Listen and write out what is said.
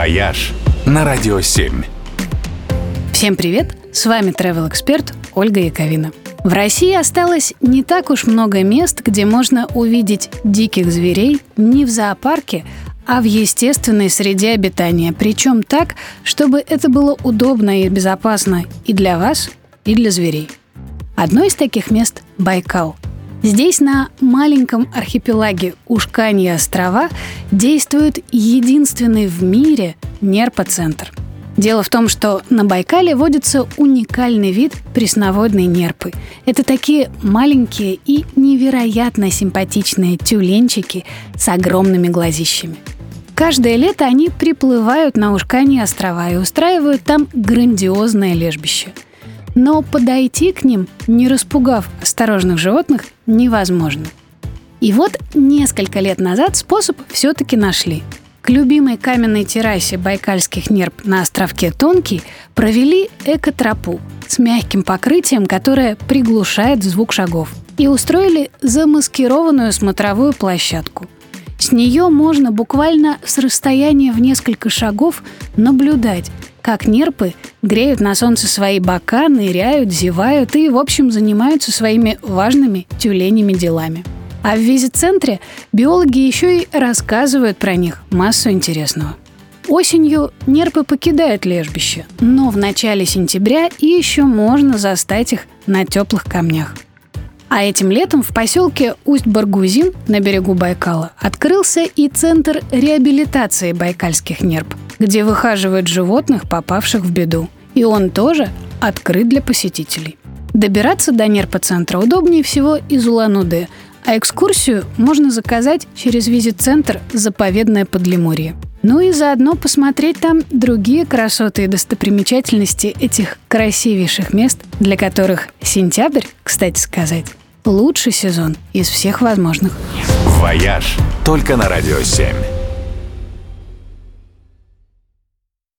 «Вояж» на Радио 7. Всем привет! С вами travel эксперт Ольга Яковина. В России осталось не так уж много мест, где можно увидеть диких зверей не в зоопарке, а в естественной среде обитания. Причем так, чтобы это было удобно и безопасно и для вас, и для зверей. Одно из таких мест – Байкал. Здесь, на маленьком архипелаге Ушканья острова, действует единственный в мире нерпоцентр. Дело в том, что на Байкале водится уникальный вид пресноводной нерпы. Это такие маленькие и невероятно симпатичные тюленчики с огромными глазищами. Каждое лето они приплывают на Ушканье острова и устраивают там грандиозное лежбище – но подойти к ним, не распугав осторожных животных, невозможно. И вот несколько лет назад способ все-таки нашли. К любимой каменной террасе байкальских нерп на островке Тонкий провели экотропу с мягким покрытием, которое приглушает звук шагов, и устроили замаскированную смотровую площадку. С нее можно буквально с расстояния в несколько шагов наблюдать, как нерпы греют на солнце свои бока, ныряют, зевают и, в общем, занимаются своими важными тюленями делами. А в визит-центре биологи еще и рассказывают про них массу интересного. Осенью нерпы покидают лежбище, но в начале сентября еще можно застать их на теплых камнях. А этим летом в поселке Усть-Баргузин на берегу Байкала открылся и центр реабилитации байкальских нерп – где выхаживают животных, попавших в беду. И он тоже открыт для посетителей. Добираться до нерпоцентра удобнее всего из Улан-Удэ, а экскурсию можно заказать через визит-центр «Заповедное Подлиморье». Ну и заодно посмотреть там другие красоты и достопримечательности этих красивейших мест, для которых сентябрь, кстати сказать, лучший сезон из всех возможных. «Вояж» только на «Радио 7».